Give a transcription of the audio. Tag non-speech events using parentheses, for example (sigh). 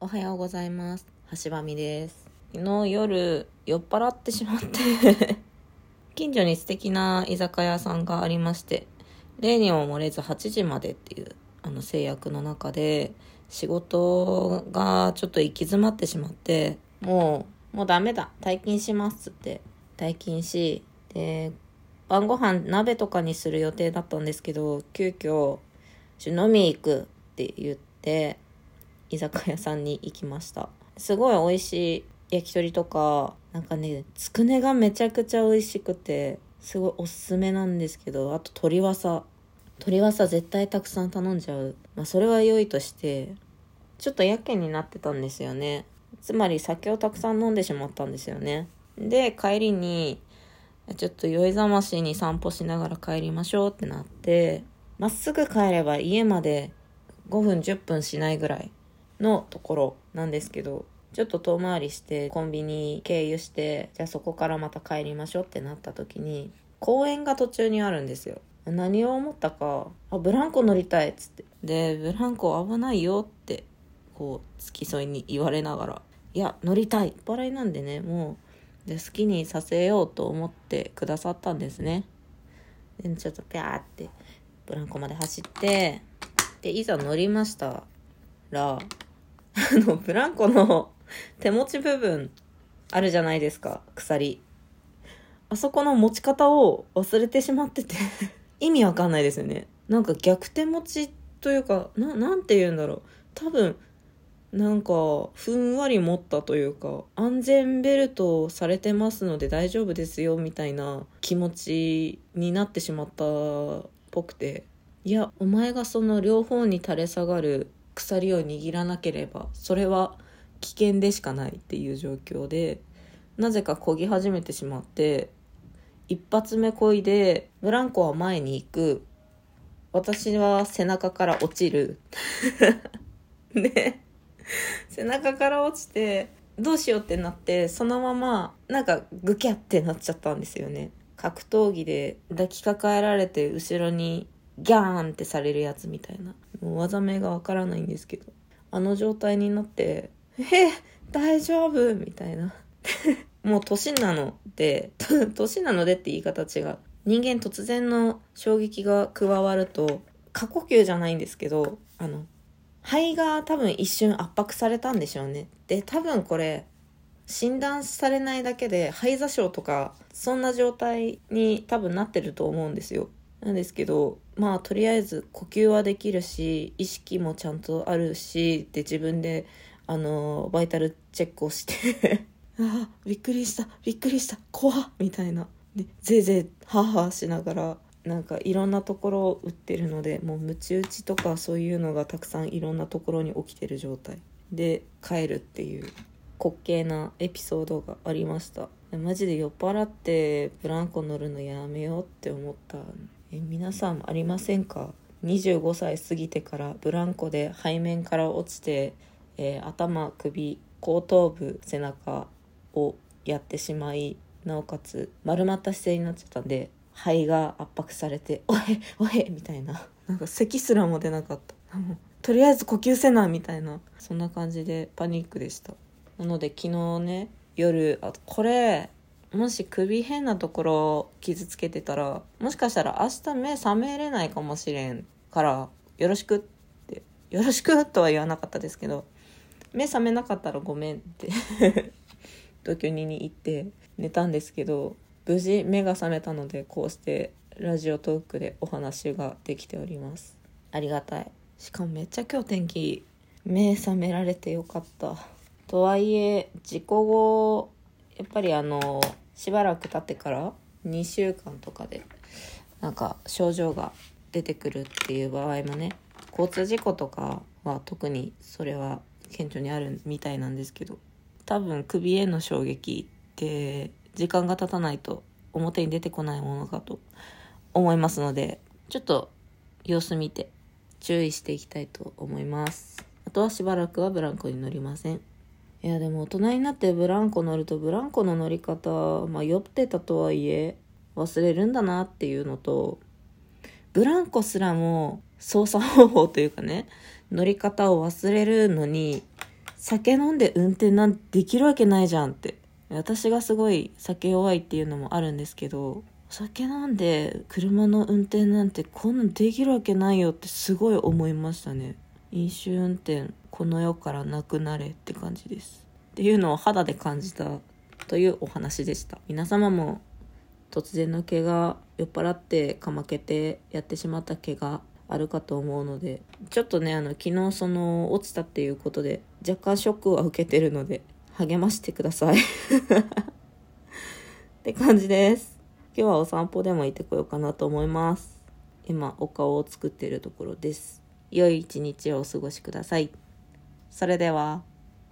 おはようございます。橋場美です。昨日夜酔っ払ってしまって (laughs) 近所に素敵な居酒屋さんがありまして、例にも漏れず8時までっていうあの制約の中で仕事がちょっと行き詰まってしまって、もう、もうダメだ、退勤しますっつって退勤し、で、晩ご飯鍋とかにする予定だったんですけど、急遽、飲み行くって言って、居酒屋さんに行きました。すごい美味しい焼き鳥とかなんかねつくねがめちゃくちゃ美味しくてすごいおすすめなんですけどあと鶏わさ鶏わさ絶対たくさん頼んじゃう。まあそれは良いとしてちょっとやけになってたんですよね。つまり酒をたくさん飲んでしまったんですよね。で帰りにちょっと酔いざましに散歩しながら帰りましょうってなってまっすぐ帰れば家まで5分10分しないぐらいのところなんですけどちょっと遠回りしてコンビニ経由してじゃあそこからまた帰りましょうってなった時に公園が途中にあるんですよ。何を思ったか「あブランコ乗りたい」っつって。で「ブランコ危ないよ」ってこう付き添いに言われながら「いや乗りたい」払いなんでねもうで好きにさせようと思ってくださったんですね。でちょっとピャーってブランコまで走ってでいざ乗りましたらあの、ブランコの手持ち部分あるじゃないですか、鎖。あそこの持ち方を忘れてしまってて (laughs) 意味わかんないですよね。なんか逆手持ちというか、な、なんて言うんだろう。多分、なんか、ふんわり持ったというか、安全ベルトされてますので大丈夫ですよ、みたいな気持ちになってしまったっぽくて。いや、お前がその両方に垂れ下がる鎖を握らなければそれは危険でしかないっていう状況でなぜか漕ぎ始めてしまって一発目漕いでブランコは前に行く。私は背中から落ちる。(laughs) で背中から落ちてどうしようってなってそのままなんかグキャってなっちゃったんですよね。格闘技で抱きかかえられて後ろにギャーンってされるやつみたいな。もう技名がわからないんですけどあの状態になって「え大丈夫?」みたいな。(laughs) もう年なので (laughs) 年なのでって言い方違う。人間突然の衝撃が加わると過呼吸じゃないんですけどあの肺が多分一瞬圧迫されたんでしょうね。で多分これ診断されないだけで肺座症とかそんな状態に多分なってると思うんですよ。なんですけどまあとりあえず呼吸はできるし意識もちゃんとあるしで自分であのバイタルチェックをして (laughs) ああびっくりしたびっくりした怖っみたいな。でぜいぜいハーハーしながらなんかいろんなところを打ってるのでもうムチ打ちとかそういうのがたくさんいろんなところに起きてる状態。で帰るっていう滑稽なエピソードがありました。マジで酔っ払ってブランコ乗るのやめようって思ったえ皆さんありませんか？25歳過ぎてからブランコで背面から落ちて、えー頭首後頭部背中をやってしまいなおかつ丸まった姿勢になっちゃったんで肺が圧迫されて「おへおへ」みたいな。なんか咳すらも出なかった。もうとりあえず呼吸せなみたいな。そんな感じでパニックでした。なので昨日ね夜あこれもし首変なところ傷つけてたらもしかしたら明日目覚めれないかもしれんからよろしくってよろしくとは言わなかったですけど目覚めなかったらごめんって同居人に行って寝たんですけど無事目が覚めたのでこうしてラジオトークでお話ができております。ありがたい。しかもめっちゃ今日天気目覚められてよかった。とはいえ事故後やっぱりあのしばらく経ってから2週間とかでなんか症状が出てくるっていう場合もね交通事故とかは特にそれは顕著にあるみたいなんですけど多分首への衝撃って時間が経たないと表に出てこないものかと思いますのでちょっと様子見て注意していきたいと思います。あとはしばらくはブランコに乗りません。いやでも大人になってブランコ乗るとブランコの乗り方、まあ、酔ってたとはいえ忘れるんだなっていうのとブランコすらも操作方法というかね乗り方を忘れるのに酒飲んで運転なんてできるわけないじゃんって。私がすごい酒弱いっていうのもあるんですけどお酒飲んで車の運転なんてこんなんできるわけないよってすごい思いましたね。飲酒運転この世からなくなれって感じです。っていうのを肌で感じたというお話でした。皆様も突然の怪我酔っ払ってかまけてやってしまった怪我あるかと思うのでちょっとねあの昨日その落ちたっていうことで若干ショックは受けてるので励ましてください。(laughs) って感じです。今日はお散歩でも行ってこようかなと思います。今お顔を作っているところです。良い一日をお過ごしください。それでは。